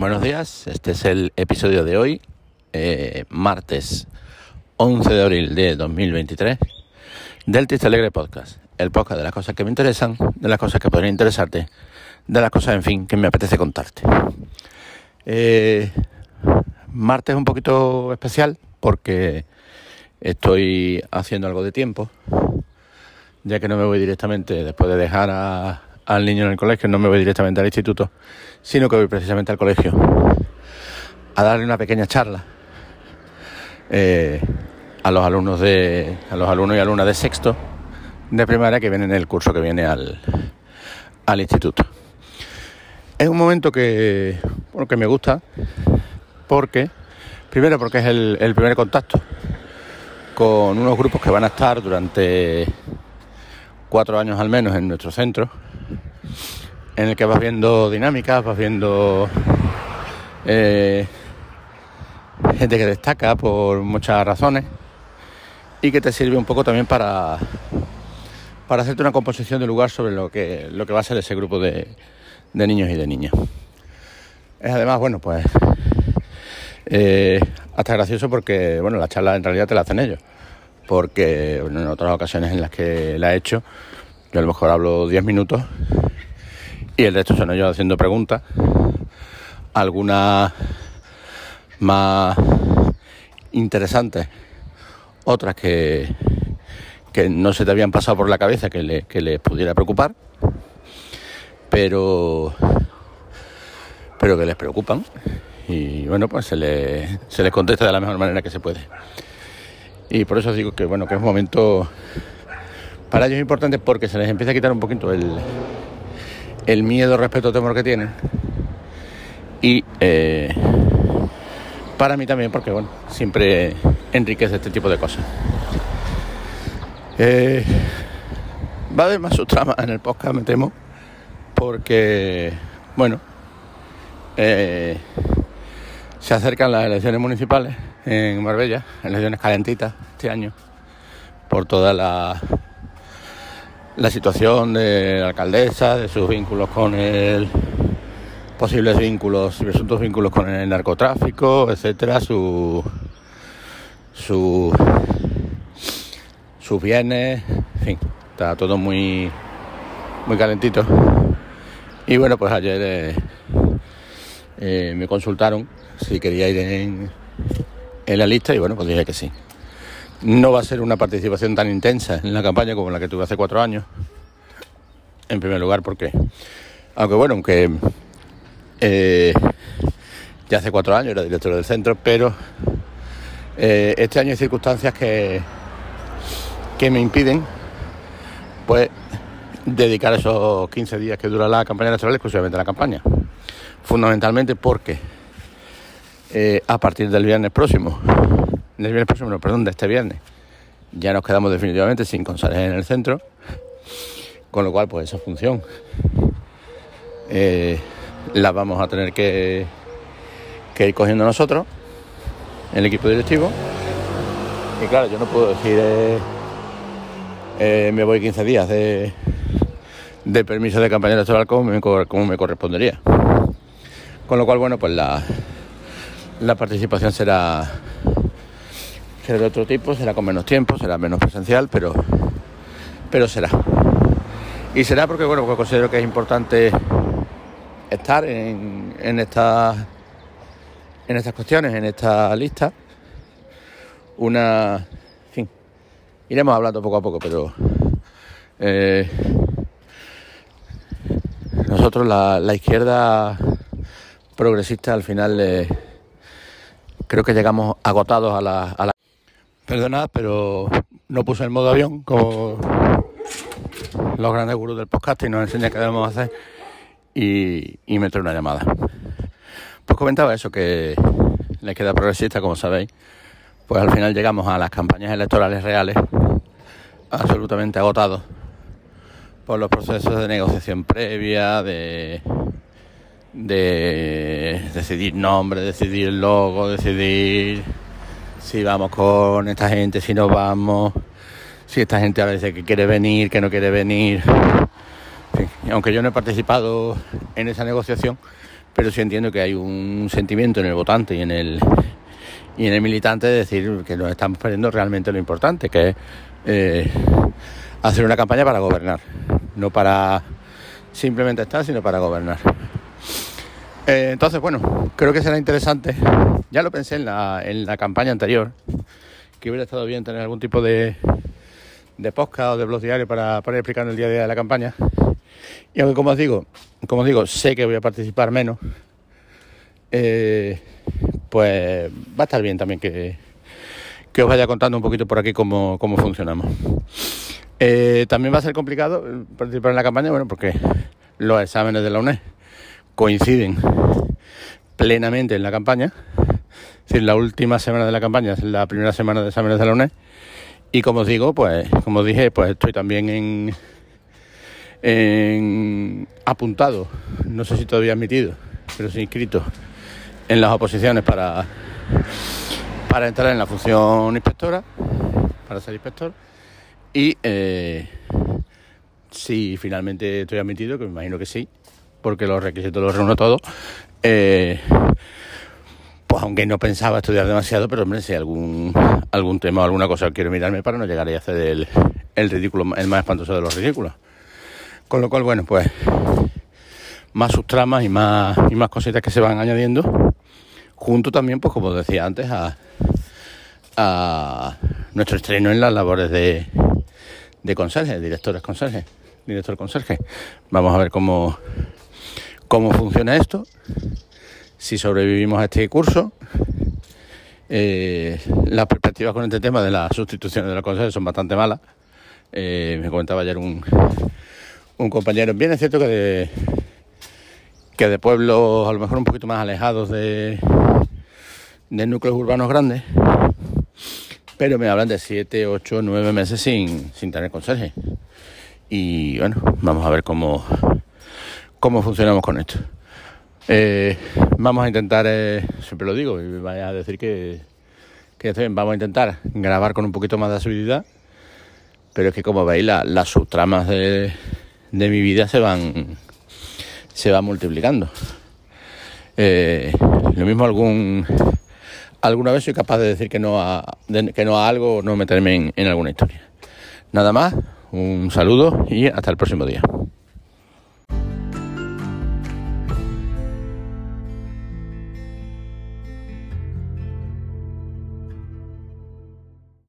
Buenos días, este es el episodio de hoy, eh, martes 11 de abril de 2023, del Triste Alegre Podcast, el podcast de las cosas que me interesan, de las cosas que podrían interesarte, de las cosas, en fin, que me apetece contarte. Eh, martes un poquito especial porque estoy haciendo algo de tiempo, ya que no me voy directamente, después de dejar al niño en el colegio, no me voy directamente al instituto, sino que voy precisamente al colegio a darle una pequeña charla eh, a los alumnos de a los alumnos y alumnas de sexto de primaria que vienen en el curso que viene al, al instituto. Es un momento que, que me gusta porque, primero porque es el primer contacto con unos grupos que van a estar durante cuatro años al menos en nuestro centro en el que vas viendo dinámicas, vas viendo eh, gente que destaca por muchas razones y que te sirve un poco también para, para hacerte una composición de lugar sobre lo que, lo que va a ser ese grupo de, de niños y de niñas. Es además, bueno, pues eh, hasta gracioso porque, bueno, la charla en realidad te la hacen ellos. Porque en otras ocasiones en las que la he hecho, yo a lo mejor hablo 10 minutos y el resto son ellos haciendo preguntas, algunas más interesantes, otras que, que no se te habían pasado por la cabeza que, le, que les pudiera preocupar, pero, pero que les preocupan. Y bueno, pues se les, se les contesta de la mejor manera que se puede. Y por eso digo que bueno, que es un momento para ellos importante porque se les empieza a quitar un poquito el, el miedo, respeto, temor que tienen. Y eh, para mí también, porque bueno, siempre enriquece este tipo de cosas. Eh, va a haber más subtramas en el podcast, me temo, porque, bueno, eh, se acercan las elecciones municipales en Marbella, elecciones calentitas este año, por toda la la situación de la alcaldesa, de sus vínculos con el posibles vínculos presuntos vínculos con el narcotráfico, etcétera, su, su sus bienes, en fin, está todo muy muy calentito. Y bueno, pues ayer eh, eh, me consultaron si quería ir en, en la lista y bueno, pues dije que sí. No va a ser una participación tan intensa en la campaña como la que tuve hace cuatro años. En primer lugar, porque, aunque bueno, aunque eh, ya hace cuatro años era director del centro, pero eh, este año hay circunstancias que, que me impiden, pues, dedicar esos 15 días que dura la campaña electoral exclusivamente a la campaña. Fundamentalmente porque eh, a partir del viernes próximo del viernes próximo, perdón, de este viernes, ya nos quedamos definitivamente sin González en el centro, con lo cual pues esa función eh, la vamos a tener que, que, ir cogiendo nosotros, el equipo directivo. Y claro, yo no puedo decir eh, eh, me voy 15 días de, de permiso de campaña electoral como me, como me correspondería. Con lo cual, bueno, pues la, la participación será será de otro tipo, será con menos tiempo, será menos presencial, pero, pero será. Y será porque, bueno, pues considero que es importante estar en, en, estas, en estas cuestiones, en esta lista. Una, fin, iremos hablando poco a poco, pero eh, nosotros la, la, izquierda progresista al final eh, creo que llegamos agotados a la, a la Perdonad, pero no puse el modo avión como los grandes gurús del podcast y nos enseña qué debemos hacer y, me trae una llamada. Pues comentaba eso, que la izquierda progresista, como sabéis, pues al final llegamos a las campañas electorales reales absolutamente agotados por los procesos de negociación previa, de, de decidir nombre, decidir logo, decidir si vamos con esta gente, si no vamos, si esta gente a veces que quiere venir, que no quiere venir. aunque yo no he participado en esa negociación, pero sí entiendo que hay un sentimiento en el votante y en el y en el militante de decir que nos estamos perdiendo realmente lo importante, que es eh, hacer una campaña para gobernar, no para simplemente estar, sino para gobernar. Eh, entonces, bueno, creo que será interesante. Ya lo pensé en la, en la campaña anterior, que hubiera estado bien tener algún tipo de, de podcast o de blog diario para, para ir explicando el día a día de la campaña. Y aunque como os digo, como digo, sé que voy a participar menos, eh, pues va a estar bien también que, que os vaya contando un poquito por aquí cómo, cómo funcionamos. Eh, también va a ser complicado participar en la campaña, bueno, porque los exámenes de la UNED coinciden plenamente en la campaña. Es decir, la última semana de la campaña es la primera semana de exámenes de la UNED. Y como os digo, pues, como dije, pues estoy también en, en apuntado, no sé si todavía admitido, pero sí inscrito en las oposiciones para, para entrar en la función inspectora, para ser inspector. Y eh, si finalmente estoy admitido, que me imagino que sí, porque los requisitos los reúno todos, eh, pues aunque no pensaba estudiar demasiado, pero si algún, algún tema o alguna cosa quiero mirarme para no llegar a hacer el, el ridículo, el más espantoso de los ridículos. Con lo cual, bueno, pues más subtramas y más, y más cositas que se van añadiendo, junto también, pues como decía antes, a, a nuestro estreno en las labores de, de conserje, directores conserje, director conserje. Vamos a ver cómo, cómo funciona esto, si sobrevivimos a este curso. Eh, las perspectivas con este tema de las sustituciones de los conserjes son bastante malas. Eh, me comentaba ayer un, un compañero. Bien es cierto que de, que de pueblos a lo mejor un poquito más alejados de, de núcleos urbanos grandes, pero me hablan de 7, 8, 9 meses sin, sin tener conserje. Y bueno, vamos a ver cómo, cómo funcionamos con esto. Eh, vamos a intentar, eh, siempre lo digo, y a decir que, vamos a intentar grabar con un poquito más de asiduidad, pero es que como veis las subtramas de, mi vida se van se van multiplicando. Eh, lo mismo algún alguna vez soy capaz de decir que no a, que no a algo o no meterme en alguna historia. Nada más, un saludo y hasta el próximo día.